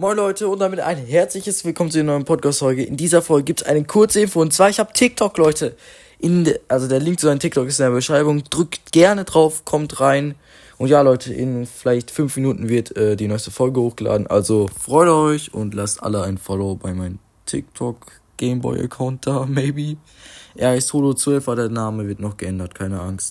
Moin Leute und damit ein herzliches Willkommen zu der neuen Podcast-Folge. In dieser Folge gibt es eine kurze Info und zwar, ich habe TikTok, Leute. In de, also der Link zu seinem TikTok ist in der Beschreibung. Drückt gerne drauf, kommt rein. Und ja, Leute, in vielleicht fünf Minuten wird äh, die neueste Folge hochgeladen. Also freut euch und lasst alle ein Follow bei meinem TikTok Gameboy-Account da, maybe. Er ist Holo12, aber der Name wird noch geändert, keine Angst.